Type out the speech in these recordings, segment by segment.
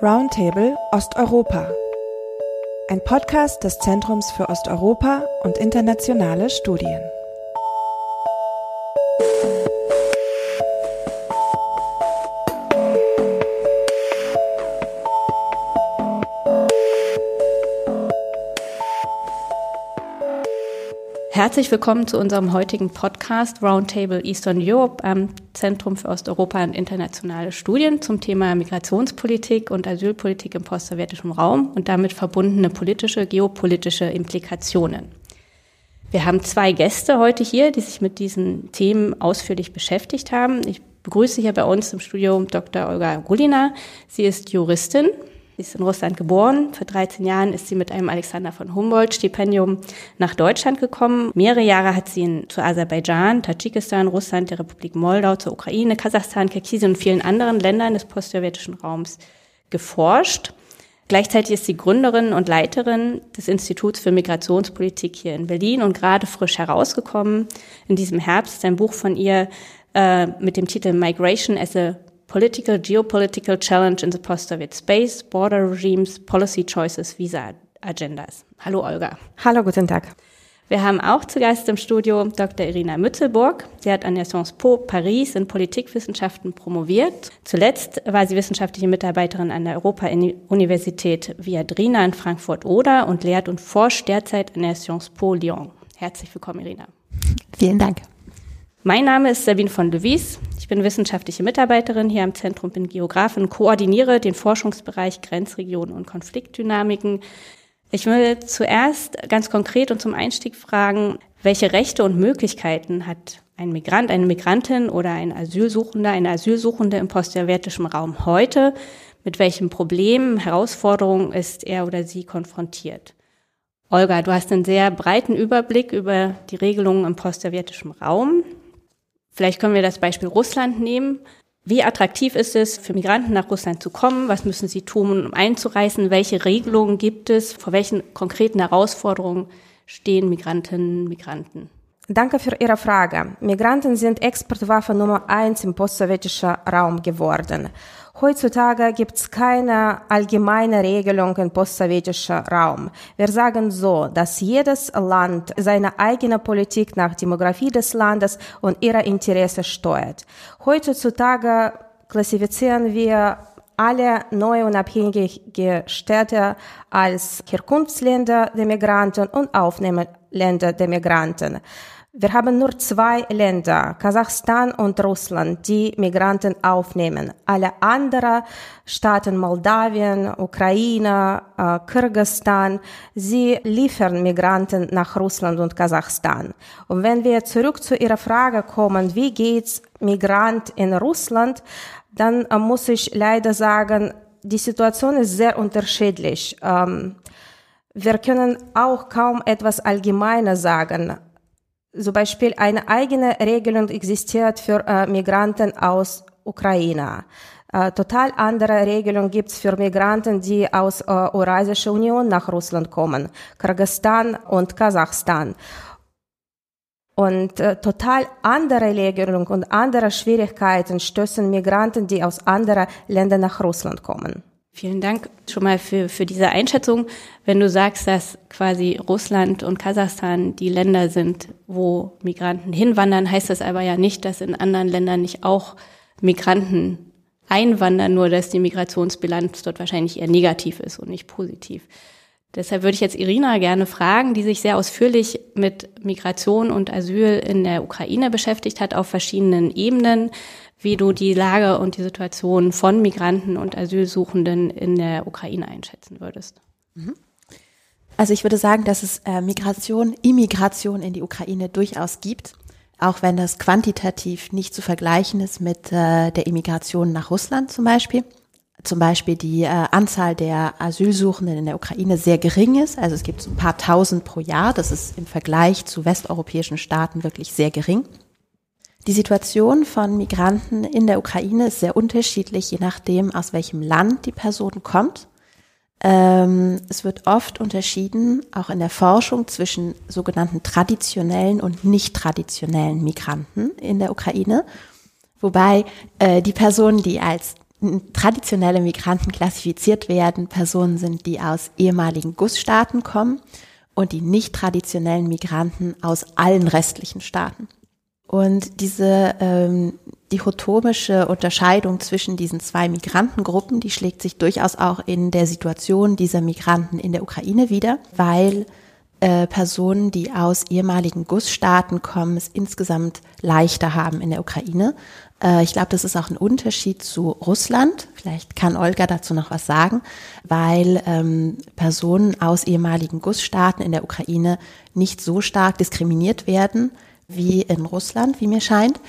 Roundtable Osteuropa. Ein Podcast des Zentrums für Osteuropa und internationale Studien. Herzlich willkommen zu unserem heutigen Podcast Roundtable Eastern Europe am Zentrum für Osteuropa und internationale Studien zum Thema Migrationspolitik und Asylpolitik im postsowjetischen Raum und damit verbundene politische, geopolitische Implikationen. Wir haben zwei Gäste heute hier, die sich mit diesen Themen ausführlich beschäftigt haben. Ich begrüße hier bei uns im Studio Dr. Olga Gulina. Sie ist Juristin Sie ist in Russland geboren. Vor 13 Jahren ist sie mit einem Alexander von Humboldt-Stipendium nach Deutschland gekommen. Mehrere Jahre hat sie in, zu Aserbaidschan, Tadschikistan, Russland, der Republik Moldau, zur Ukraine, Kasachstan, Kirgisien und vielen anderen Ländern des postsowjetischen Raums geforscht. Gleichzeitig ist sie Gründerin und Leiterin des Instituts für Migrationspolitik hier in Berlin und gerade frisch herausgekommen in diesem Herbst ein Buch von ihr äh, mit dem Titel Migration as a Political, Geopolitical Challenge in the Post-Soviet Space, Border Regimes, Policy Choices, Visa Agendas. Hallo Olga. Hallo, guten Tag. Wir haben auch zu Gast im Studio Dr. Irina Mützelburg. Sie hat an der Sciences Po Paris in Politikwissenschaften promoviert. Zuletzt war sie wissenschaftliche Mitarbeiterin an der Europa-Universität Viadrina in Frankfurt-Oder und lehrt und forscht derzeit an der Sciences Po Lyon. Herzlich willkommen, Irina. Vielen Dank. Mein Name ist Sabine von Levis. Ich bin wissenschaftliche Mitarbeiterin hier am Zentrum, bin Geografin, koordiniere den Forschungsbereich Grenzregionen und Konfliktdynamiken. Ich will zuerst ganz konkret und zum Einstieg fragen, welche Rechte und Möglichkeiten hat ein Migrant, eine Migrantin oder ein Asylsuchender, eine Asylsuchende im postsowjetischen Raum heute? Mit welchen Problemen, Herausforderungen ist er oder sie konfrontiert? Olga, du hast einen sehr breiten Überblick über die Regelungen im postsowjetischen Raum. Vielleicht können wir das Beispiel Russland nehmen. Wie attraktiv ist es für Migranten nach Russland zu kommen? Was müssen sie tun, um einzureißen? Welche Regelungen gibt es? Vor welchen konkreten Herausforderungen stehen Migrantinnen und Migranten? Danke für Ihre Frage. Migranten sind Exportwaffe Nummer eins im postsowjetischen Raum geworden. Heutzutage gibt es keine allgemeine Regelung im postsowjetischen Raum. Wir sagen so, dass jedes Land seine eigene Politik nach Demografie des Landes und ihre Interesse steuert. Heutzutage klassifizieren wir alle neue unabhängige Städte als Herkunftsländer der Migranten und Aufnehmerländer der Migranten. Wir haben nur zwei Länder, Kasachstan und Russland, die Migranten aufnehmen. Alle anderen Staaten, Moldawien, Ukraine, äh, Kirgistan, sie liefern Migranten nach Russland und Kasachstan. Und wenn wir zurück zu Ihrer Frage kommen, wie geht's Migrant in Russland, dann äh, muss ich leider sagen, die Situation ist sehr unterschiedlich. Ähm, wir können auch kaum etwas allgemeiner sagen zum Beispiel eine eigene Regelung existiert für äh, Migranten aus Ukraine. Äh, total andere Regelung gibt's für Migranten, die aus äh, Eurasischer Union nach Russland kommen, Kirgisistan und Kasachstan. Und äh, total andere Regelung und andere Schwierigkeiten stößen Migranten, die aus anderen Ländern nach Russland kommen. Vielen Dank schon mal für, für diese Einschätzung. Wenn du sagst, dass quasi Russland und Kasachstan die Länder sind, wo Migranten hinwandern, heißt das aber ja nicht, dass in anderen Ländern nicht auch Migranten einwandern, nur dass die Migrationsbilanz dort wahrscheinlich eher negativ ist und nicht positiv. Deshalb würde ich jetzt Irina gerne fragen, die sich sehr ausführlich mit Migration und Asyl in der Ukraine beschäftigt hat auf verschiedenen Ebenen wie du die Lage und die Situation von Migranten und Asylsuchenden in der Ukraine einschätzen würdest. Mhm. Also ich würde sagen, dass es äh, Migration, Immigration in die Ukraine durchaus gibt, auch wenn das quantitativ nicht zu vergleichen ist mit äh, der Immigration nach Russland zum Beispiel. Zum Beispiel die äh, Anzahl der Asylsuchenden in der Ukraine sehr gering ist. Also es gibt ein paar tausend pro Jahr. Das ist im Vergleich zu westeuropäischen Staaten wirklich sehr gering. Die Situation von Migranten in der Ukraine ist sehr unterschiedlich, je nachdem, aus welchem Land die Person kommt. Ähm, es wird oft unterschieden, auch in der Forschung, zwischen sogenannten traditionellen und nicht traditionellen Migranten in der Ukraine. Wobei äh, die Personen, die als traditionelle Migranten klassifiziert werden, Personen sind, die aus ehemaligen Gussstaaten kommen und die nicht traditionellen Migranten aus allen restlichen Staaten. Und diese ähm, dichotomische Unterscheidung zwischen diesen zwei Migrantengruppen, die schlägt sich durchaus auch in der Situation dieser Migranten in der Ukraine wieder, weil äh, Personen, die aus ehemaligen Gussstaaten kommen, es insgesamt leichter haben in der Ukraine. Äh, ich glaube, das ist auch ein Unterschied zu Russland. Vielleicht kann Olga dazu noch was sagen, weil ähm, Personen aus ehemaligen Gussstaaten in der Ukraine nicht so stark diskriminiert werden wie in Russland, wie mir scheint,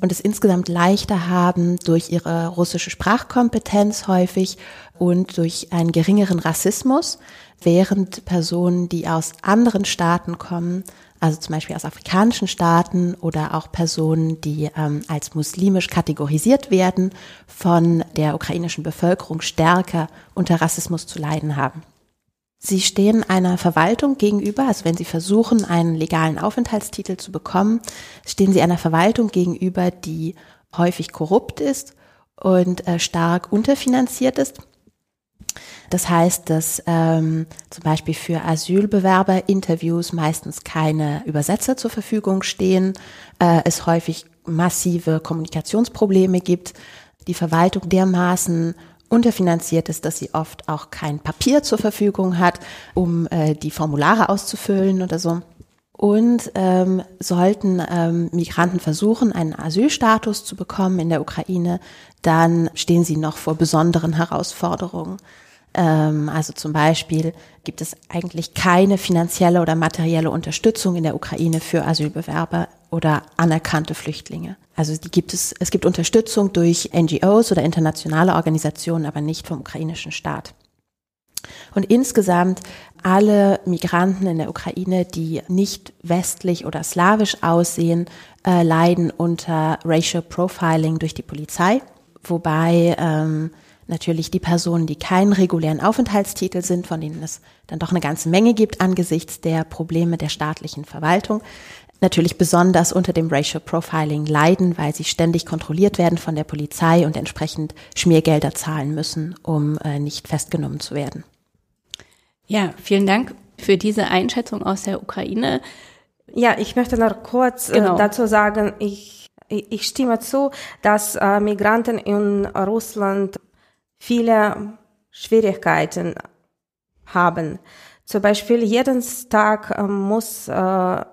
und es insgesamt leichter haben durch ihre russische Sprachkompetenz häufig und durch einen geringeren Rassismus, während Personen, die aus anderen Staaten kommen, also zum Beispiel aus afrikanischen Staaten oder auch Personen, die ähm, als muslimisch kategorisiert werden, von der ukrainischen Bevölkerung stärker unter Rassismus zu leiden haben. Sie stehen einer Verwaltung gegenüber, also wenn Sie versuchen, einen legalen Aufenthaltstitel zu bekommen, stehen Sie einer Verwaltung gegenüber, die häufig korrupt ist und äh, stark unterfinanziert ist. Das heißt, dass ähm, zum Beispiel für Asylbewerberinterviews meistens keine Übersetzer zur Verfügung stehen, äh, es häufig massive Kommunikationsprobleme gibt, die Verwaltung dermaßen unterfinanziert ist, dass sie oft auch kein Papier zur Verfügung hat, um äh, die Formulare auszufüllen oder so. Und ähm, sollten ähm, Migranten versuchen, einen Asylstatus zu bekommen in der Ukraine, dann stehen sie noch vor besonderen Herausforderungen. Ähm, also zum Beispiel gibt es eigentlich keine finanzielle oder materielle Unterstützung in der Ukraine für Asylbewerber oder anerkannte Flüchtlinge. Also die gibt es, es gibt Unterstützung durch NGOs oder internationale Organisationen, aber nicht vom ukrainischen Staat. Und insgesamt alle Migranten in der Ukraine, die nicht westlich oder slawisch aussehen, äh, leiden unter Racial Profiling durch die Polizei, wobei ähm, natürlich die Personen, die keinen regulären Aufenthaltstitel sind, von denen es dann doch eine ganze Menge gibt angesichts der Probleme der staatlichen Verwaltung, natürlich besonders unter dem Racial Profiling leiden, weil sie ständig kontrolliert werden von der Polizei und entsprechend Schmiergelder zahlen müssen, um äh, nicht festgenommen zu werden. Ja, vielen Dank für diese Einschätzung aus der Ukraine. Ja, ich möchte noch kurz äh, genau. äh, dazu sagen, ich, ich stimme zu, dass äh, Migranten in Russland viele Schwierigkeiten haben. Zum Beispiel jeden Tag äh, muss äh,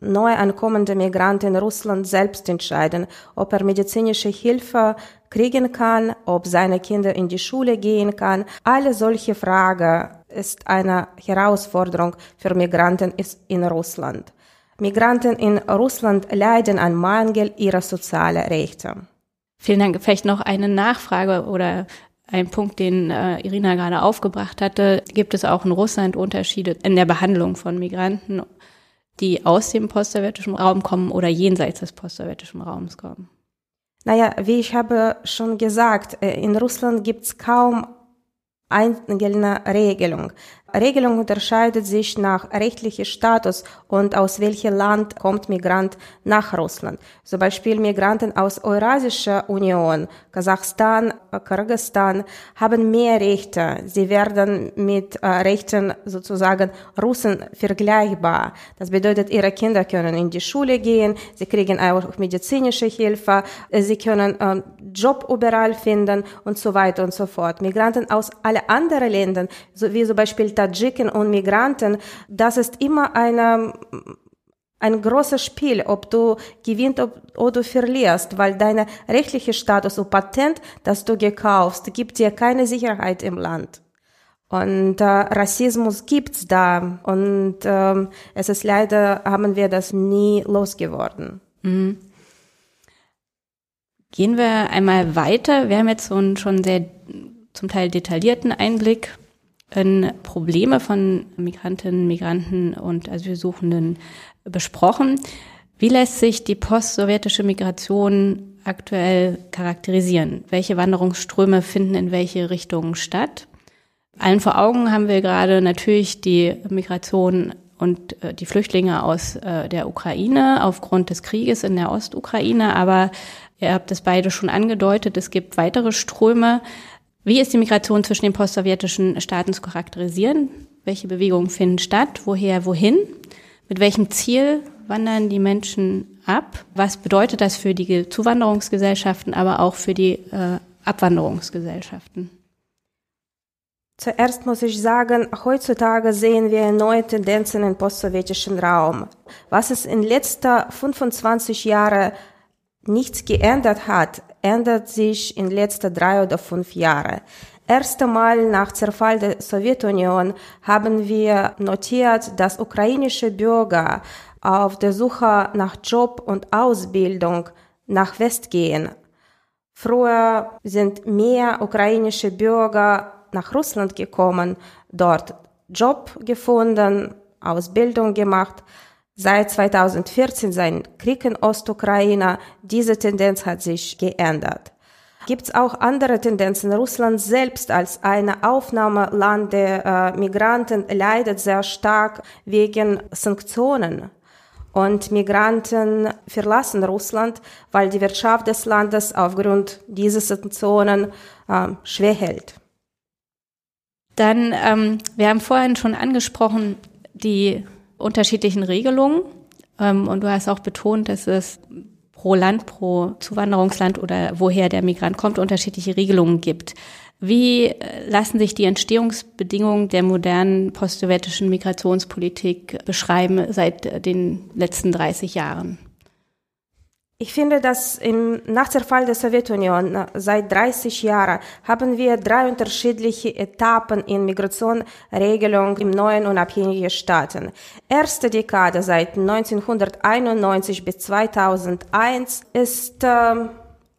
neu ankommende Migrant in Russland selbst entscheiden, ob er medizinische Hilfe kriegen kann, ob seine Kinder in die Schule gehen kann. Alle solche Fragen ist eine Herausforderung für Migranten in Russland. Migranten in Russland leiden an Mangel ihrer sozialen Rechte. Vielen Dank. Vielleicht noch eine Nachfrage oder ein Punkt, den äh, Irina gerade aufgebracht hatte. Gibt es auch in Russland Unterschiede in der Behandlung von Migranten die aus dem postsowjetischen Raum kommen oder jenseits des postsowjetischen Raums kommen? Naja, wie ich habe schon gesagt, äh, in Russland gibt es kaum eine Regelung. Regelung unterscheidet sich nach rechtlichem Status und aus welchem Land kommt Migrant nach Russland. Zum Beispiel Migranten aus Eurasischer Union, Kasachstan, Kirgisistan haben mehr Rechte. Sie werden mit äh, Rechten sozusagen Russen vergleichbar. Das bedeutet, ihre Kinder können in die Schule gehen, sie kriegen auch medizinische Hilfe, sie können äh, Job überall finden und so weiter und so fort. Migranten aus alle anderen Ländern, so wie zum Beispiel Tadschiken und Migranten, das ist immer eine, ein großes Spiel, ob du gewinnst oder verlierst, weil dein rechtlicher Status und Patent, das du gekauft, gibt dir keine Sicherheit im Land. Und äh, Rassismus gibt's da und ähm, es ist leider haben wir das nie losgeworden. Mhm. Gehen wir einmal weiter. Wir haben jetzt so einen schon sehr zum Teil detaillierten Einblick in Probleme von Migrantinnen, Migranten und Asylsuchenden besprochen. Wie lässt sich die postsowjetische Migration aktuell charakterisieren? Welche Wanderungsströme finden in welche Richtungen statt? Allen vor Augen haben wir gerade natürlich die Migration und äh, die Flüchtlinge aus äh, der Ukraine aufgrund des Krieges in der Ostukraine. Aber ihr habt es beide schon angedeutet, es gibt weitere Ströme. Wie ist die Migration zwischen den postsowjetischen Staaten zu charakterisieren? Welche Bewegungen finden statt? Woher, wohin? Mit welchem Ziel wandern die Menschen ab? Was bedeutet das für die Zuwanderungsgesellschaften, aber auch für die äh, Abwanderungsgesellschaften? Zuerst muss ich sagen, heutzutage sehen wir neue Tendenzen im postsowjetischen Raum. Was es in letzter 25 Jahren nichts geändert hat, ändert sich in letzter drei oder fünf Jahren. Erst einmal nach Zerfall der Sowjetunion haben wir notiert, dass ukrainische Bürger auf der Suche nach Job und Ausbildung nach West gehen. Früher sind mehr ukrainische Bürger nach Russland gekommen, dort Job gefunden, Ausbildung gemacht. Seit 2014 sein Krieg in Ostukraine, diese Tendenz hat sich geändert. Gibt es auch andere Tendenzen? Russland selbst als ein Aufnahmeland der äh, Migranten leidet sehr stark wegen Sanktionen. Und Migranten verlassen Russland, weil die Wirtschaft des Landes aufgrund dieser Sanktionen äh, schwer hält. Dann, ähm, wir haben vorhin schon angesprochen, die unterschiedlichen Regelungen. Ähm, und du hast auch betont, dass es pro Land, pro Zuwanderungsland oder woher der Migrant kommt, unterschiedliche Regelungen gibt. Wie äh, lassen sich die Entstehungsbedingungen der modernen postsowjetischen Migrationspolitik beschreiben seit den letzten 30 Jahren? Ich finde, dass im, nach der Fall der Sowjetunion seit 30 Jahren haben wir drei unterschiedliche Etappen in Migrationsregelung im neuen unabhängigen Staaten. Erste Dekade seit 1991 bis 2001 ist äh,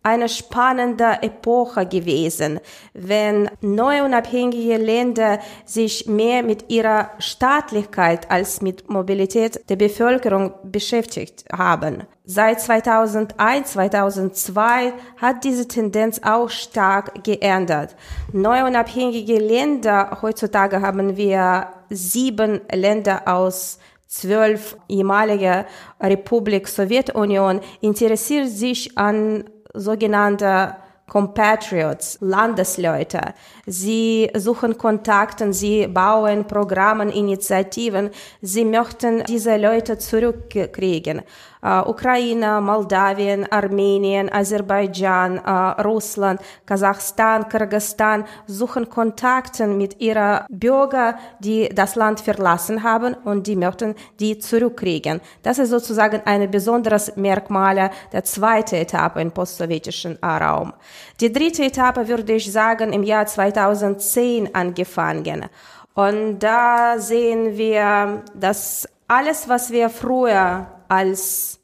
eine spannende Epoche gewesen, wenn neue unabhängige Länder sich mehr mit ihrer Staatlichkeit als mit Mobilität der Bevölkerung beschäftigt haben. Seit 2001, 2002 hat diese Tendenz auch stark geändert. Neue unabhängige Länder, heutzutage haben wir sieben Länder aus zwölf ehemaliger Republik Sowjetunion, interessiert sich an sogenannte Compatriots, Landesleute. Sie suchen Kontakte, sie bauen Programme, Initiativen. Sie möchten diese Leute zurückkriegen Ukraine, Moldawien, Armenien, Aserbaidschan, Russland, Kasachstan, Kirgisistan suchen Kontakte mit ihren Bürgern, die das Land verlassen haben und die möchten die zurückkriegen. Das ist sozusagen ein besonderes Merkmal der zweiten Etappe im postsowjetischen Raum. Die dritte Etappe würde ich sagen im Jahr 2010 angefangen. Und da sehen wir, dass alles, was wir früher als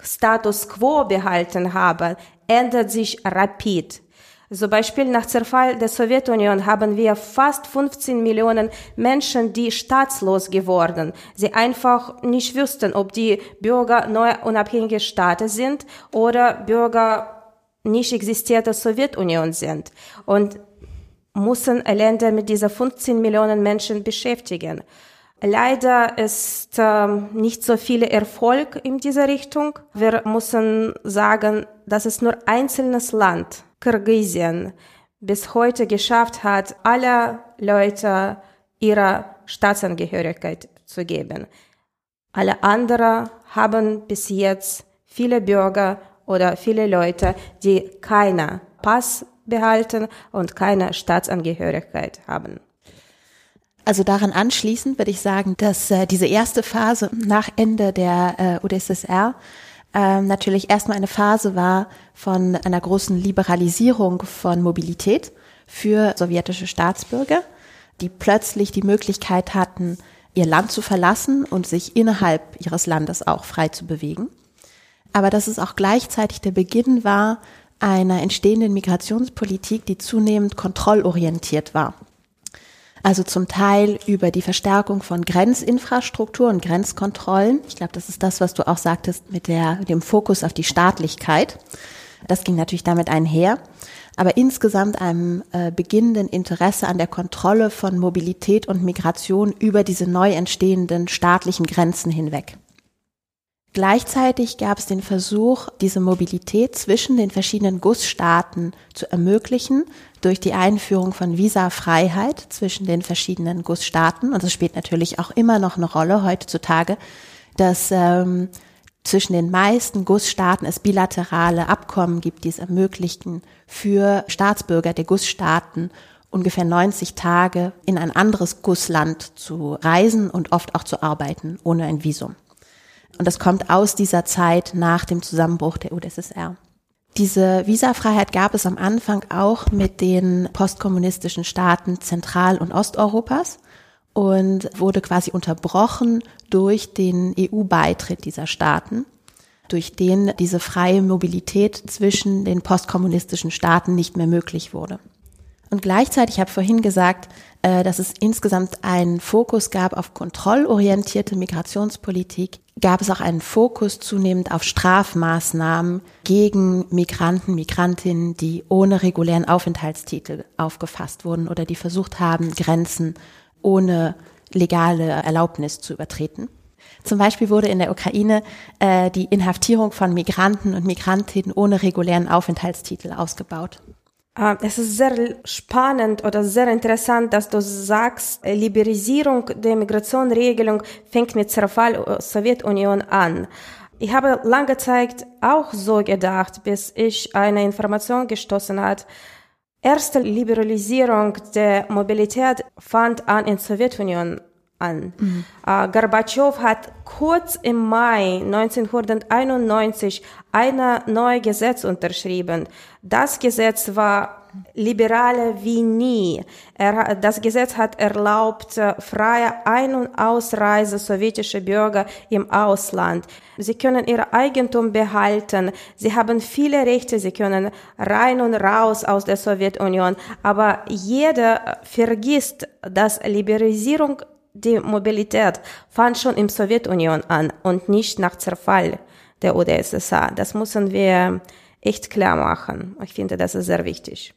Status quo behalten haben, ändert sich rapid. Zum Beispiel nach Zerfall der Sowjetunion haben wir fast 15 Millionen Menschen, die staatslos geworden. Sie einfach nicht wüssten, ob die Bürger neuer unabhängiger Staaten sind oder Bürger nicht existierter Sowjetunion sind. Und müssen Länder mit dieser 15 Millionen Menschen beschäftigen. Leider ist ähm, nicht so viel Erfolg in dieser Richtung. Wir müssen sagen, dass es nur einzelnes Land, Kirgisien, bis heute geschafft hat, alle Leute ihre Staatsangehörigkeit zu geben. Alle anderen haben bis jetzt viele Bürger oder viele Leute, die keine Pass behalten und keine Staatsangehörigkeit haben. Also daran anschließend würde ich sagen, dass äh, diese erste Phase nach Ende der äh, UdSSR äh, natürlich erstmal eine Phase war von einer großen Liberalisierung von Mobilität für sowjetische Staatsbürger, die plötzlich die Möglichkeit hatten, ihr Land zu verlassen und sich innerhalb ihres Landes auch frei zu bewegen. Aber dass es auch gleichzeitig der Beginn war einer entstehenden Migrationspolitik, die zunehmend kontrollorientiert war also zum Teil über die Verstärkung von Grenzinfrastruktur und Grenzkontrollen. Ich glaube, das ist das, was du auch sagtest mit der, dem Fokus auf die Staatlichkeit. Das ging natürlich damit einher. aber insgesamt einem äh, beginnenden Interesse an der Kontrolle von Mobilität und Migration über diese neu entstehenden staatlichen Grenzen hinweg. Gleichzeitig gab es den Versuch, diese Mobilität zwischen den verschiedenen Gussstaaten zu ermöglichen durch die Einführung von Visafreiheit zwischen den verschiedenen Gussstaaten. Und das spielt natürlich auch immer noch eine Rolle heutzutage, dass ähm, zwischen den meisten Gussstaaten es bilaterale Abkommen gibt, die es ermöglichen, für Staatsbürger der Gussstaaten ungefähr 90 Tage in ein anderes Gussland zu reisen und oft auch zu arbeiten, ohne ein Visum. Und das kommt aus dieser Zeit nach dem Zusammenbruch der UdSSR. Diese Visafreiheit gab es am Anfang auch mit den postkommunistischen Staaten Zentral- und Osteuropas und wurde quasi unterbrochen durch den EU-Beitritt dieser Staaten, durch den diese freie Mobilität zwischen den postkommunistischen Staaten nicht mehr möglich wurde. Und gleichzeitig, ich habe vorhin gesagt, äh, dass es insgesamt einen Fokus gab auf kontrollorientierte Migrationspolitik, gab es auch einen Fokus zunehmend auf Strafmaßnahmen gegen Migranten, Migrantinnen, die ohne regulären Aufenthaltstitel aufgefasst wurden oder die versucht haben, Grenzen ohne legale Erlaubnis zu übertreten. Zum Beispiel wurde in der Ukraine äh, die Inhaftierung von Migranten und Migrantinnen ohne regulären Aufenthaltstitel ausgebaut. Ah, es ist sehr spannend oder sehr interessant, dass du sagst, äh, Liberalisierung der Migrationregelung fängt mit Zerfall der Sowjetunion an. Ich habe lange Zeit auch so gedacht, bis ich eine Information gestoßen hat. Erste Liberalisierung der Mobilität fand an in Sowjetunion an. Mhm. Uh, Gorbatschow hat kurz im Mai 1991 ein neues Gesetz unterschrieben. Das Gesetz war liberaler wie nie. Er, das Gesetz hat erlaubt äh, freie Ein- und Ausreise sowjetischer Bürger im Ausland. Sie können ihr Eigentum behalten. Sie haben viele Rechte. Sie können rein und raus aus der Sowjetunion. Aber jeder vergisst, dass Liberalisierung die Mobilität fand schon im Sowjetunion an und nicht nach Zerfall der UdSSR. Das müssen wir echt klar machen. Ich finde, das ist sehr wichtig.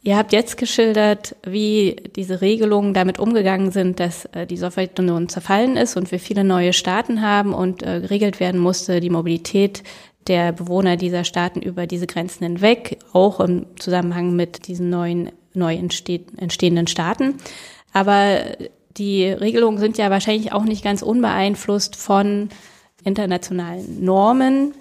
Ihr habt jetzt geschildert, wie diese Regelungen damit umgegangen sind, dass äh, die Sowjetunion zerfallen ist und wir viele neue Staaten haben und äh, geregelt werden musste, die Mobilität der Bewohner dieser Staaten über diese Grenzen hinweg, auch im Zusammenhang mit diesen neuen, neu entstehenden Staaten. Aber die Regelungen sind ja wahrscheinlich auch nicht ganz unbeeinflusst von internationalen Normen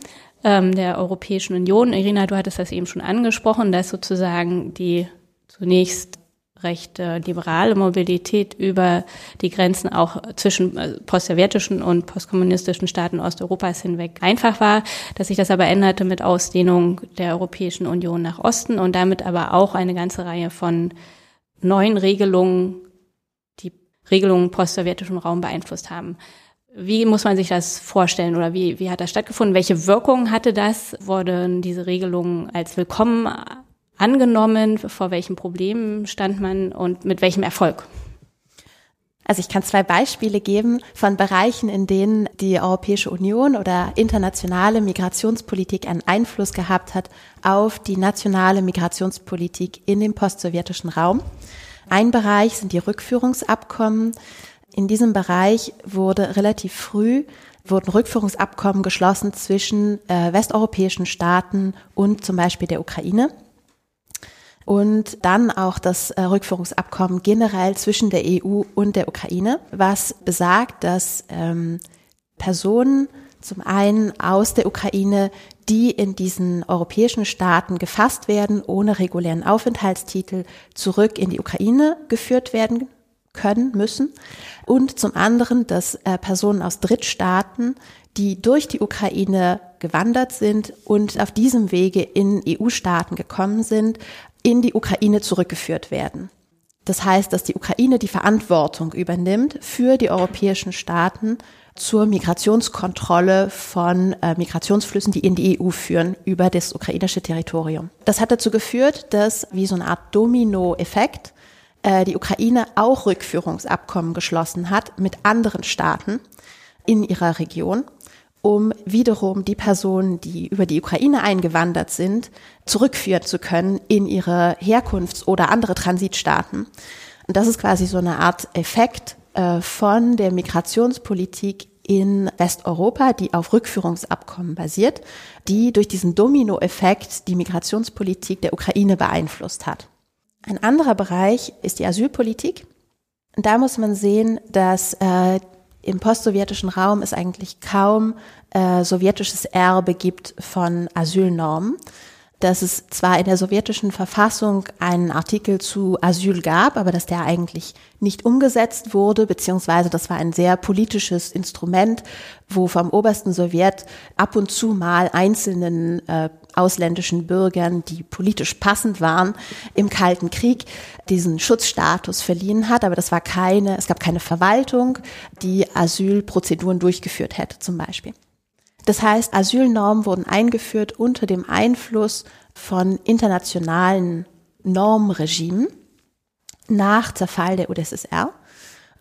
ähm, der Europäischen Union. Irina, du hattest das eben schon angesprochen, dass sozusagen die zunächst recht äh, liberale Mobilität über die Grenzen auch zwischen äh, postsowjetischen und postkommunistischen Staaten Osteuropas hinweg einfach war, dass sich das aber änderte mit Ausdehnung der Europäischen Union nach Osten und damit aber auch eine ganze Reihe von neuen Regelungen Regelungen postsowjetischem Raum beeinflusst haben. Wie muss man sich das vorstellen oder wie, wie hat das stattgefunden? Welche Wirkung hatte das? Wurden diese Regelungen als willkommen angenommen? Vor welchen Problemen stand man und mit welchem Erfolg? Also ich kann zwei Beispiele geben von Bereichen, in denen die Europäische Union oder internationale Migrationspolitik einen Einfluss gehabt hat auf die nationale Migrationspolitik in dem postsowjetischen Raum. Ein Bereich sind die Rückführungsabkommen. In diesem Bereich wurde relativ früh wurden Rückführungsabkommen geschlossen zwischen äh, westeuropäischen Staaten und zum Beispiel der Ukraine. Und dann auch das äh, Rückführungsabkommen generell zwischen der EU und der Ukraine, was besagt, dass ähm, Personen zum einen aus der Ukraine, die in diesen europäischen Staaten gefasst werden, ohne regulären Aufenthaltstitel zurück in die Ukraine geführt werden können, müssen. Und zum anderen, dass äh, Personen aus Drittstaaten, die durch die Ukraine gewandert sind und auf diesem Wege in EU-Staaten gekommen sind, in die Ukraine zurückgeführt werden. Das heißt, dass die Ukraine die Verantwortung übernimmt für die europäischen Staaten zur Migrationskontrolle von äh, Migrationsflüssen, die in die EU führen, über das ukrainische Territorium. Das hat dazu geführt, dass wie so eine Art Domino-Effekt äh, die Ukraine auch Rückführungsabkommen geschlossen hat mit anderen Staaten in ihrer Region um wiederum die Personen, die über die Ukraine eingewandert sind, zurückführen zu können in ihre Herkunfts- oder andere Transitstaaten. Und das ist quasi so eine Art Effekt äh, von der Migrationspolitik in Westeuropa, die auf Rückführungsabkommen basiert, die durch diesen Dominoeffekt die Migrationspolitik der Ukraine beeinflusst hat. Ein anderer Bereich ist die Asylpolitik. Da muss man sehen, dass äh, im postsowjetischen Raum es eigentlich kaum äh, sowjetisches Erbe gibt von Asylnormen. Dass es zwar in der sowjetischen Verfassung einen Artikel zu Asyl gab, aber dass der eigentlich nicht umgesetzt wurde, beziehungsweise das war ein sehr politisches Instrument, wo vom obersten Sowjet ab und zu mal einzelnen äh, ausländischen Bürgern, die politisch passend waren, im Kalten Krieg diesen Schutzstatus verliehen hat. Aber das war keine, es gab keine Verwaltung, die Asylprozeduren durchgeführt hätte, zum Beispiel. Das heißt, Asylnormen wurden eingeführt unter dem Einfluss von internationalen Normregimen nach Zerfall der UdSSR.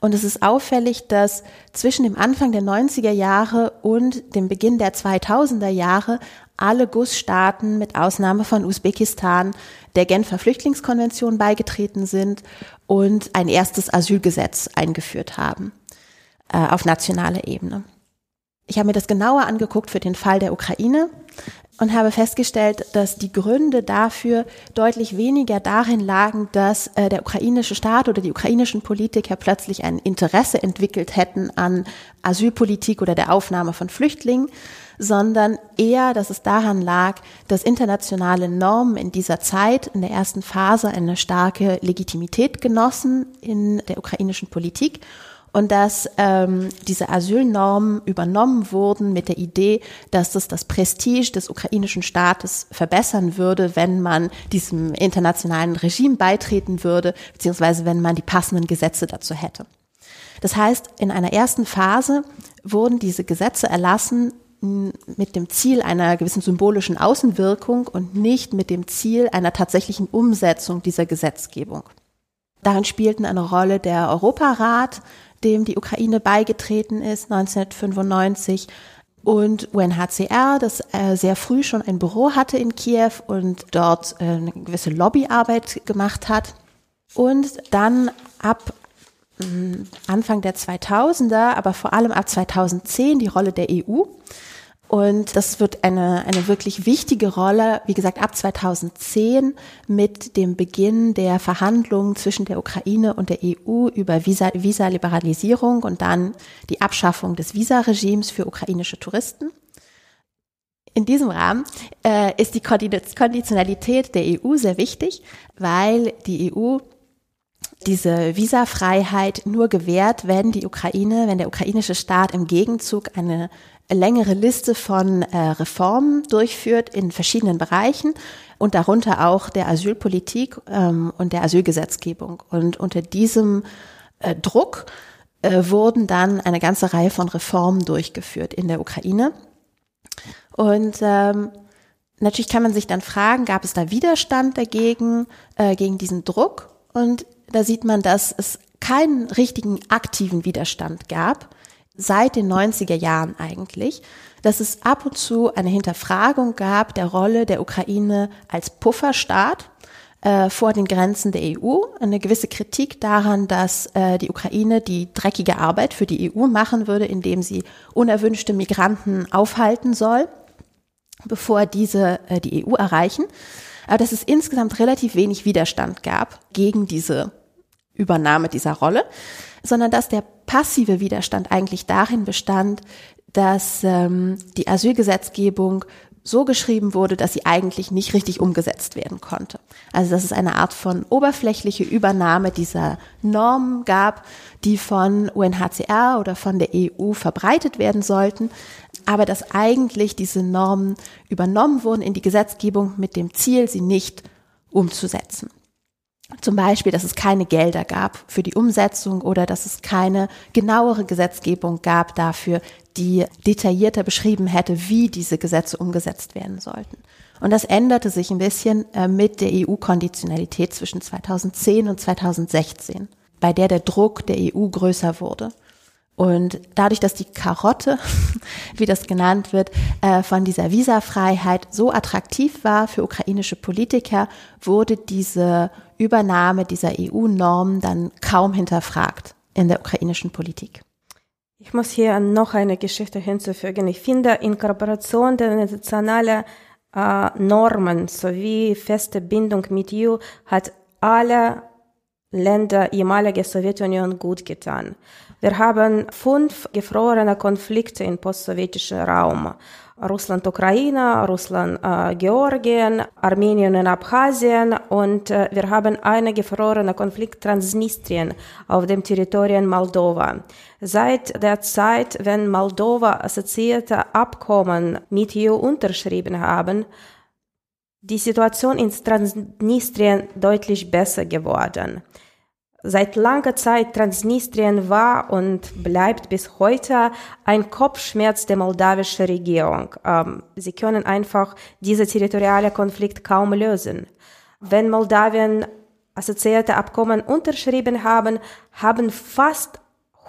Und es ist auffällig, dass zwischen dem Anfang der 90er Jahre und dem Beginn der 2000er Jahre alle GUS-Staaten mit Ausnahme von Usbekistan der Genfer Flüchtlingskonvention beigetreten sind und ein erstes Asylgesetz eingeführt haben äh, auf nationaler Ebene. Ich habe mir das genauer angeguckt für den Fall der Ukraine und habe festgestellt, dass die Gründe dafür deutlich weniger darin lagen, dass äh, der ukrainische Staat oder die ukrainischen Politiker plötzlich ein Interesse entwickelt hätten an Asylpolitik oder der Aufnahme von Flüchtlingen, sondern eher, dass es daran lag, dass internationale Normen in dieser Zeit, in der ersten Phase, eine starke Legitimität genossen in der ukrainischen Politik und dass ähm, diese Asylnormen übernommen wurden mit der Idee, dass es das Prestige des ukrainischen Staates verbessern würde, wenn man diesem internationalen Regime beitreten würde, beziehungsweise wenn man die passenden Gesetze dazu hätte. Das heißt, in einer ersten Phase wurden diese Gesetze erlassen mit dem Ziel einer gewissen symbolischen Außenwirkung und nicht mit dem Ziel einer tatsächlichen Umsetzung dieser Gesetzgebung. Darin spielten eine Rolle der Europarat, dem die Ukraine beigetreten ist, 1995 und UNHCR, das äh, sehr früh schon ein Büro hatte in Kiew und dort äh, eine gewisse Lobbyarbeit gemacht hat. Und dann ab äh, Anfang der 2000er, aber vor allem ab 2010 die Rolle der EU. Und das wird eine, eine wirklich wichtige Rolle, wie gesagt, ab 2010 mit dem Beginn der Verhandlungen zwischen der Ukraine und der EU über Visa, Visa-Liberalisierung und dann die Abschaffung des Visaregimes für ukrainische Touristen. In diesem Rahmen äh, ist die Konditionalität der EU sehr wichtig, weil die EU diese Visafreiheit nur gewährt, wenn die Ukraine, wenn der ukrainische Staat im Gegenzug eine längere Liste von äh, Reformen durchführt in verschiedenen Bereichen und darunter auch der Asylpolitik ähm, und der Asylgesetzgebung. Und unter diesem äh, Druck äh, wurden dann eine ganze Reihe von Reformen durchgeführt in der Ukraine. Und ähm, natürlich kann man sich dann fragen, gab es da Widerstand dagegen, äh, gegen diesen Druck? Und da sieht man, dass es keinen richtigen aktiven Widerstand gab, seit den 90er Jahren eigentlich, dass es ab und zu eine Hinterfragung gab der Rolle der Ukraine als Pufferstaat äh, vor den Grenzen der EU, eine gewisse Kritik daran, dass äh, die Ukraine die dreckige Arbeit für die EU machen würde, indem sie unerwünschte Migranten aufhalten soll, bevor diese äh, die EU erreichen. Aber dass es insgesamt relativ wenig Widerstand gab gegen diese Übernahme dieser Rolle, sondern dass der passive Widerstand eigentlich darin bestand, dass ähm, die Asylgesetzgebung so geschrieben wurde, dass sie eigentlich nicht richtig umgesetzt werden konnte. Also dass es eine Art von oberflächliche Übernahme dieser Normen gab, die von UNHCR oder von der EU verbreitet werden sollten, aber dass eigentlich diese Normen übernommen wurden in die Gesetzgebung mit dem Ziel, sie nicht umzusetzen. Zum Beispiel, dass es keine Gelder gab für die Umsetzung oder dass es keine genauere Gesetzgebung gab dafür, die detaillierter beschrieben hätte, wie diese Gesetze umgesetzt werden sollten. Und das änderte sich ein bisschen äh, mit der EU-Konditionalität zwischen 2010 und 2016, bei der der Druck der EU größer wurde. Und dadurch, dass die Karotte, wie das genannt wird, äh, von dieser Visafreiheit so attraktiv war für ukrainische Politiker, wurde diese Übernahme dieser EU-Norm dann kaum hinterfragt in der ukrainischen Politik. Ich muss hier noch eine Geschichte hinzufügen. Ich finde, Inkorporation der nationalen äh, Normen sowie feste Bindung mit EU hat alle Länder ehemaliger Sowjetunion gut getan. Wir haben fünf gefrorene Konflikte im postsowjetischen Raum. Russland-Ukraine, Russland-Georgien, Armenien und Abchasien und äh, wir haben einen gefrorenen Konflikt Transnistrien auf dem Territorium Moldova. Seit der Zeit, wenn Moldova assoziierte Abkommen mit EU unterschrieben haben, die Situation in Transnistrien deutlich besser geworden seit langer Zeit Transnistrien war und bleibt bis heute ein Kopfschmerz der moldawischen Regierung. Ähm, sie können einfach diese territoriale Konflikt kaum lösen. Wenn Moldawien assoziierte Abkommen unterschrieben haben, haben fast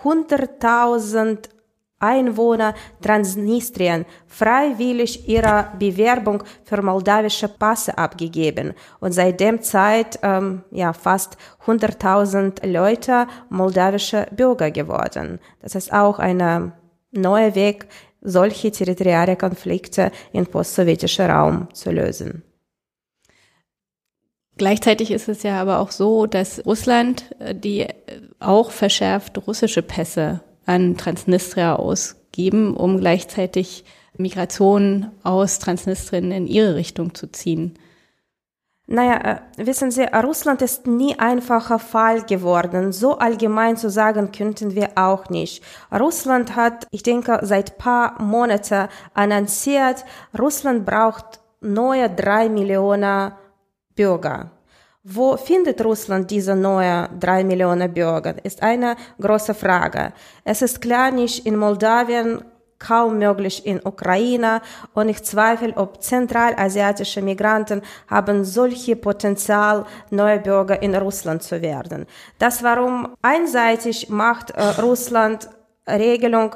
100.000 Einwohner Transnistrien freiwillig ihre Bewerbung für moldawische Passe abgegeben und seit dem Zeit ähm, ja fast 100.000 Leute moldawische Bürger geworden. Das ist auch ein neuer Weg, solche territoriale Konflikte im postsowjetischen Raum zu lösen. Gleichzeitig ist es ja aber auch so, dass Russland äh, die äh, auch verschärft russische Pässe an Transnistria ausgeben, um gleichzeitig Migration aus Transnistrien in ihre Richtung zu ziehen. Naja, äh, wissen Sie, Russland ist nie einfacher Fall geworden. So allgemein zu sagen könnten wir auch nicht. Russland hat, ich denke, seit paar Monaten annonciert, Russland braucht neue drei Millionen Bürger. Wo findet Russland diese neue drei Millionen Bürger? Ist eine große Frage. Es ist klar nicht in Moldawien, kaum möglich in Ukraine und ich zweifle, ob zentralasiatische Migranten haben solche Potenzial, neue Bürger in Russland zu werden. Das warum einseitig macht äh, Russland Regelung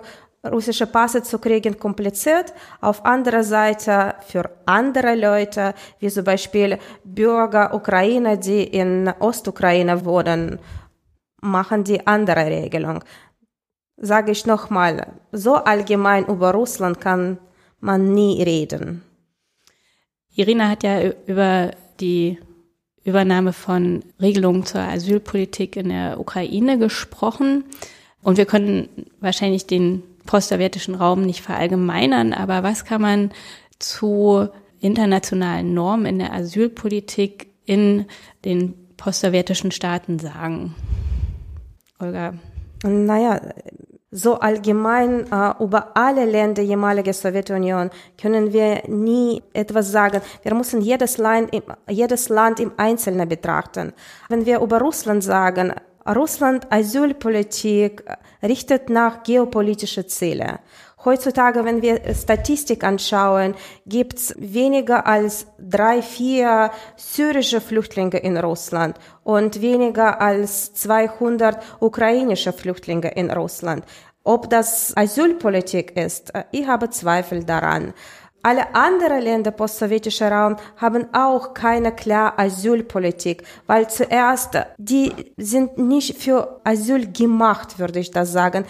russische Passe zu kriegen kompliziert. Auf anderer Seite für andere Leute, wie zum Beispiel Bürger Ukraine, die in Ostukraine wohnen, machen die andere Regelung. Sage ich nochmal, so allgemein über Russland kann man nie reden. Irina hat ja über die Übernahme von Regelungen zur Asylpolitik in der Ukraine gesprochen. Und wir können wahrscheinlich den postsowjetischen Raum nicht verallgemeinern, aber was kann man zu internationalen Normen in der Asylpolitik in den postsowjetischen Staaten sagen? Olga. Naja, so allgemein äh, über alle Länder ehemaliger Sowjetunion können wir nie etwas sagen. Wir müssen jedes Land, jedes Land im Einzelnen betrachten. Wenn wir über Russland sagen, Russland Asylpolitik richtet nach geopolitische Ziele. Heutzutage, wenn wir Statistik anschauen, gibt's weniger als drei, vier syrische Flüchtlinge in Russland und weniger als 200 ukrainische Flüchtlinge in Russland. Ob das Asylpolitik ist, ich habe Zweifel daran. Alle anderen Länder postsowjetischer Raum haben auch keine klare Asylpolitik, weil zuerst die sind nicht für Asyl gemacht, würde ich das sagen.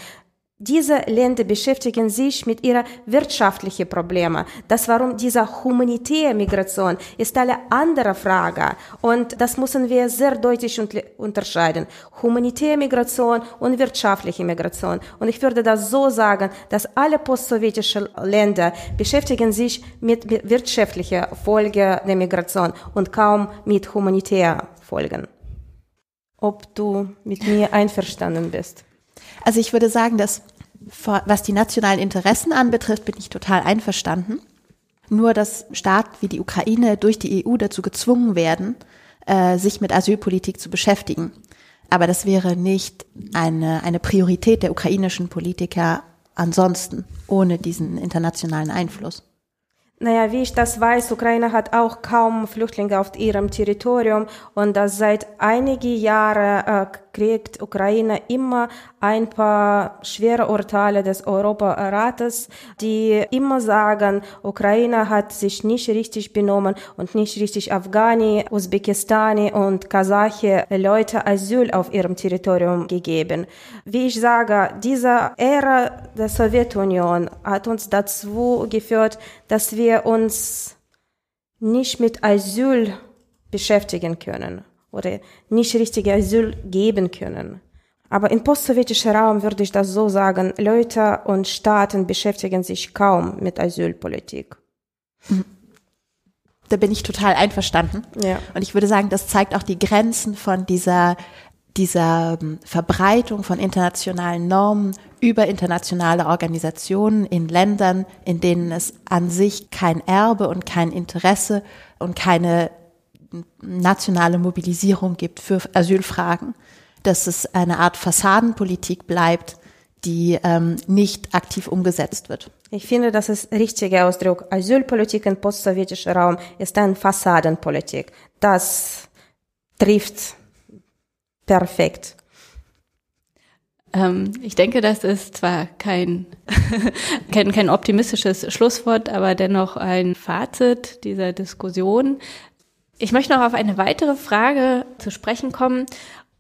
Diese Länder beschäftigen sich mit ihren wirtschaftlichen Problemen. Das warum diese humanitäre Migration ist eine andere Frage. Und das müssen wir sehr deutlich unterscheiden. Humanitäre Migration und wirtschaftliche Migration. Und ich würde das so sagen, dass alle postsowjetischen Länder beschäftigen sich mit wirtschaftlichen Folgen der Migration und kaum mit humanitären Folgen. Ob du mit mir einverstanden bist? Also ich würde sagen, dass was die nationalen Interessen anbetrifft, bin ich total einverstanden. Nur dass Staaten wie die Ukraine durch die EU dazu gezwungen werden, äh, sich mit Asylpolitik zu beschäftigen. Aber das wäre nicht eine, eine Priorität der ukrainischen Politiker ansonsten, ohne diesen internationalen Einfluss. Naja, wie ich das weiß, Ukraine hat auch kaum Flüchtlinge auf ihrem Territorium und das seit einigen Jahren äh, kriegt Ukraine immer ein paar schwere Urteile des Europarates, die immer sagen, Ukraine hat sich nicht richtig benommen und nicht richtig Afghani, Usbekistani und Kasache Leute Asyl auf ihrem Territorium gegeben. Wie ich sage, diese Ära der Sowjetunion hat uns dazu geführt, dass wir uns nicht mit Asyl beschäftigen können oder nicht richtige Asyl geben können. Aber im postsowjetischen Raum würde ich das so sagen, Leute und Staaten beschäftigen sich kaum mit Asylpolitik. Da bin ich total einverstanden. Ja. Und ich würde sagen, das zeigt auch die Grenzen von dieser, dieser ähm, Verbreitung von internationalen Normen über internationale Organisationen in Ländern, in denen es an sich kein Erbe und kein Interesse und keine nationale Mobilisierung gibt für Asylfragen, dass es eine Art Fassadenpolitik bleibt, die ähm, nicht aktiv umgesetzt wird. Ich finde, das ist richtiger Ausdruck. Asylpolitik im postsowjetischen Raum ist eine Fassadenpolitik. Das trifft perfekt. Ähm, ich denke, das ist zwar kein, kein, kein optimistisches Schlusswort, aber dennoch ein Fazit dieser Diskussion. Ich möchte noch auf eine weitere Frage zu sprechen kommen.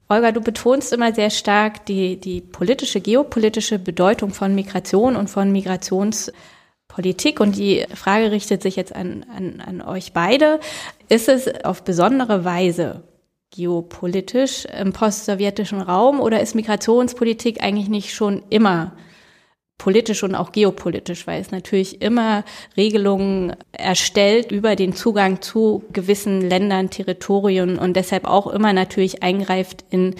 Olga, du betonst immer sehr stark die, die politische, geopolitische Bedeutung von Migration und von Migrationspolitik. Und die Frage richtet sich jetzt an, an, an euch beide. Ist es auf besondere Weise geopolitisch im postsowjetischen Raum oder ist Migrationspolitik eigentlich nicht schon immer politisch und auch geopolitisch, weil es natürlich immer Regelungen erstellt über den Zugang zu gewissen Ländern, Territorien und deshalb auch immer natürlich eingreift in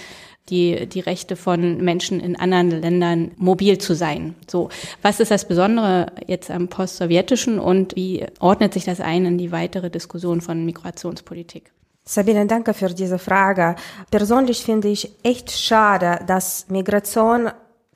die, die Rechte von Menschen in anderen Ländern mobil zu sein. So. Was ist das Besondere jetzt am Postsowjetischen und wie ordnet sich das ein in die weitere Diskussion von Migrationspolitik? Sabine, danke für diese Frage. Persönlich finde ich echt schade, dass Migration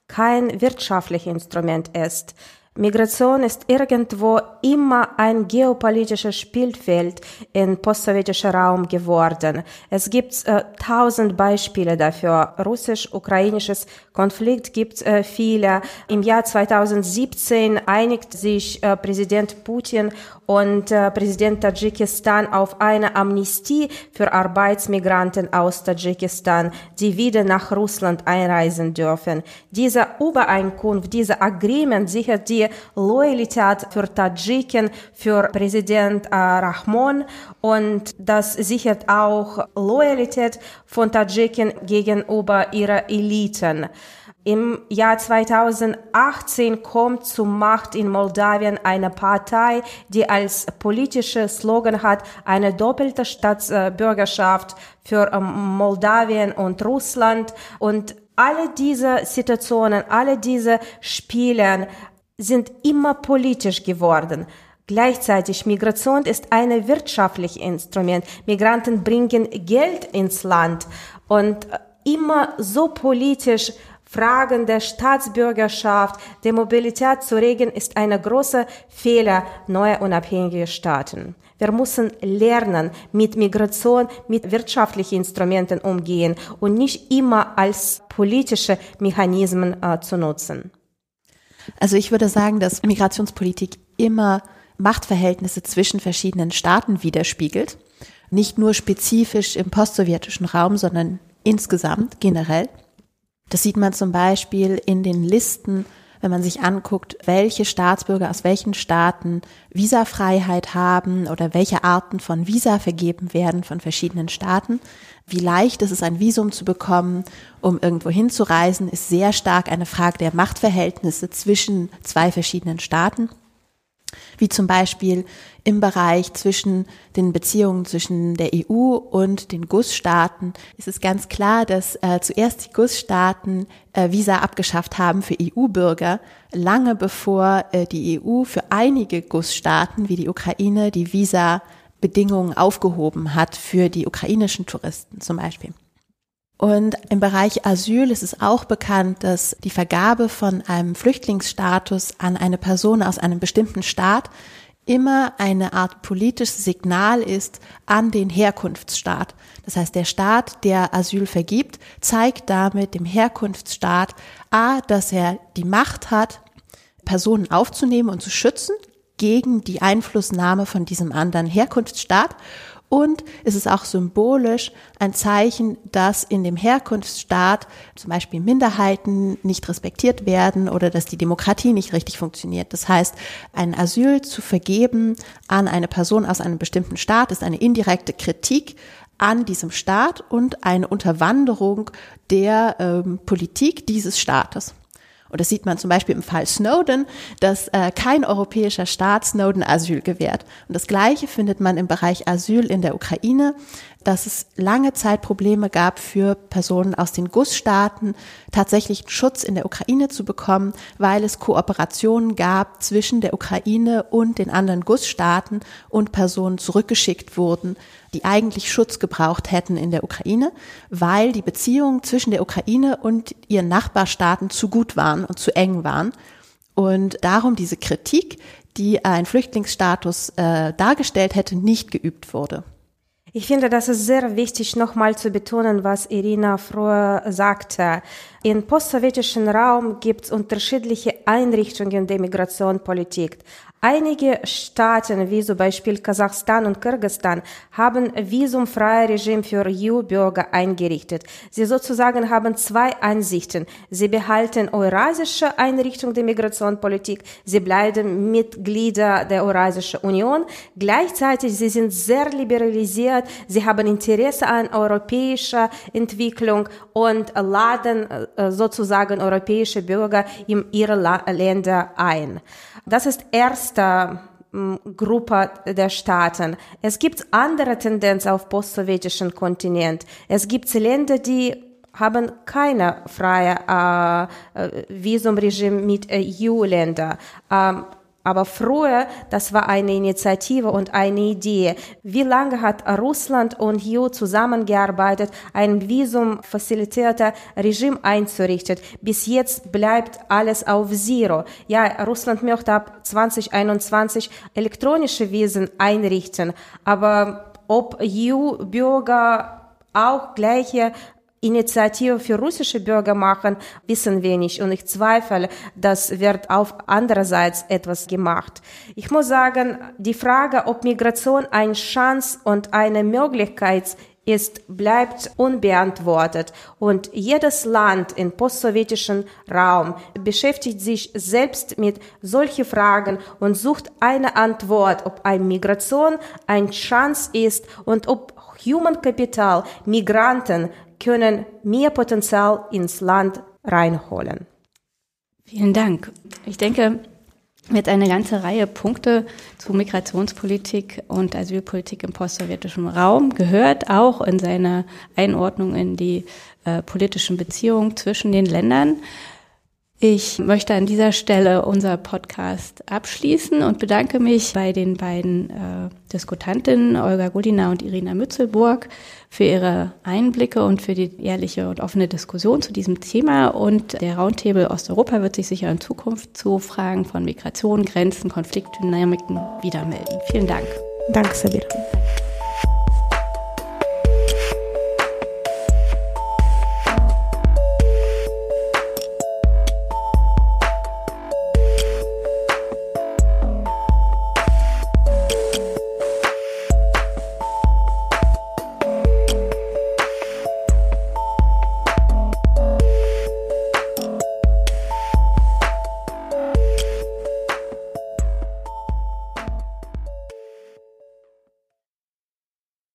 kein wirtschaftliches Instrument ist. Migration ist irgendwo immer ein geopolitisches Spielfeld im postsowjetischen Raum geworden. Es gibt äh, tausend Beispiele dafür. Russisch-ukrainisches Konflikt gibt äh, viele. Im Jahr 2017 einigt sich äh, Präsident Putin und äh, Präsident Tadschikistan auf eine Amnestie für Arbeitsmigranten aus Tadschikistan, die wieder nach Russland einreisen dürfen. Diese Übereinkunft, diese Agreement sichert die Loyalität für Tadschiken, für Präsident äh, Rahmon und das sichert auch Loyalität von Tadschiken gegenüber ihrer Eliten. Im Jahr 2018 kommt zur Macht in Moldawien eine Partei, die als politische Slogan hat, eine doppelte Staatsbürgerschaft für ähm, Moldawien und Russland. Und alle diese Situationen, alle diese Spiele sind immer politisch geworden. Gleichzeitig Migration ist ein wirtschaftliches Instrument. Migranten bringen Geld ins Land und äh, immer so politisch Fragen der Staatsbürgerschaft, der Mobilität zu regeln, ist ein großer Fehler neuer unabhängiger Staaten. Wir müssen lernen, mit Migration, mit wirtschaftlichen Instrumenten umgehen und nicht immer als politische Mechanismen äh, zu nutzen. Also ich würde sagen, dass Migrationspolitik immer Machtverhältnisse zwischen verschiedenen Staaten widerspiegelt. Nicht nur spezifisch im postsowjetischen Raum, sondern insgesamt, generell. Das sieht man zum Beispiel in den Listen, wenn man sich anguckt, welche Staatsbürger aus welchen Staaten Visafreiheit haben oder welche Arten von Visa vergeben werden von verschiedenen Staaten. Wie leicht ist es, ein Visum zu bekommen, um irgendwo hinzureisen, ist sehr stark eine Frage der Machtverhältnisse zwischen zwei verschiedenen Staaten. Wie zum Beispiel im Bereich zwischen den Beziehungen zwischen der EU und den GUS-Staaten ist es ganz klar, dass äh, zuerst die GUS-Staaten äh, Visa abgeschafft haben für EU-Bürger, lange bevor äh, die EU für einige GUS-Staaten wie die Ukraine die Visa-Bedingungen aufgehoben hat für die ukrainischen Touristen zum Beispiel. Und im Bereich Asyl ist es auch bekannt, dass die Vergabe von einem Flüchtlingsstatus an eine Person aus einem bestimmten Staat immer eine Art politisches Signal ist an den Herkunftsstaat. Das heißt, der Staat, der Asyl vergibt, zeigt damit dem Herkunftsstaat A, dass er die Macht hat, Personen aufzunehmen und zu schützen gegen die Einflussnahme von diesem anderen Herkunftsstaat und es ist auch symbolisch ein Zeichen, dass in dem Herkunftsstaat zum Beispiel Minderheiten nicht respektiert werden oder dass die Demokratie nicht richtig funktioniert. Das heißt, ein Asyl zu vergeben an eine Person aus einem bestimmten Staat ist eine indirekte Kritik an diesem Staat und eine Unterwanderung der ähm, Politik dieses Staates. Und das sieht man zum Beispiel im Fall Snowden, dass äh, kein europäischer Staat Snowden Asyl gewährt. Und das Gleiche findet man im Bereich Asyl in der Ukraine dass es lange Zeit Probleme gab für Personen aus den GUS-Staaten, tatsächlich Schutz in der Ukraine zu bekommen, weil es Kooperationen gab zwischen der Ukraine und den anderen GUS-Staaten und Personen zurückgeschickt wurden, die eigentlich Schutz gebraucht hätten in der Ukraine, weil die Beziehungen zwischen der Ukraine und ihren Nachbarstaaten zu gut waren und zu eng waren. Und darum diese Kritik, die ein Flüchtlingsstatus äh, dargestellt hätte, nicht geübt wurde. Ich finde, das ist sehr wichtig, nochmal zu betonen, was Irina früher sagte. Im postsowjetischen Raum gibt es unterschiedliche Einrichtungen der Migrationpolitik. Einige Staaten, wie zum Beispiel Kasachstan und Kirgisistan, haben visumfreie Regime für EU-Bürger eingerichtet. Sie sozusagen haben zwei Ansichten. Sie behalten eurasische Einrichtung der Migrationspolitik, sie bleiben Mitglieder der Eurasischen Union. Gleichzeitig sie sind sehr liberalisiert, sie haben Interesse an europäischer Entwicklung und laden äh, sozusagen europäische Bürger in ihre Länder ein. Das ist erste hm, Gruppe der Staaten. Es gibt andere Tendenzen auf postsowjetischen Kontinent. Es gibt Länder, die haben keine freie äh, äh Visumregime mit EU-Ländern. Ähm, aber früher, das war eine Initiative und eine Idee. Wie lange hat Russland und EU zusammengearbeitet, ein visumfacilitierter Regime einzurichten? Bis jetzt bleibt alles auf Zero. Ja, Russland möchte ab 2021 elektronische Visen einrichten, aber ob EU-Bürger auch gleiche Initiative für russische Bürger machen, wissen nicht. Und ich zweifle, das wird auf andererseits etwas gemacht. Ich muss sagen, die Frage, ob Migration eine Chance und eine Möglichkeit ist, bleibt unbeantwortet. Und jedes Land im postsowjetischen Raum beschäftigt sich selbst mit solchen Fragen und sucht eine Antwort, ob eine Migration eine Chance ist und ob Human Capital, Migranten können mehr Potenzial ins Land reinholen. Vielen Dank. Ich denke, wird eine ganze Reihe Punkte zu Migrationspolitik und Asylpolitik im postsowjetischen Raum gehört, auch in seiner Einordnung in die äh, politischen Beziehungen zwischen den Ländern. Ich möchte an dieser Stelle unser Podcast abschließen und bedanke mich bei den beiden äh, Diskutantinnen, Olga Gulina und Irina Mützelburg, für ihre Einblicke und für die ehrliche und offene Diskussion zu diesem Thema. Und der Roundtable Osteuropa wird sich sicher in Zukunft zu Fragen von Migration, Grenzen, Konfliktdynamiken wieder melden. Vielen Dank. Danke, Sabine.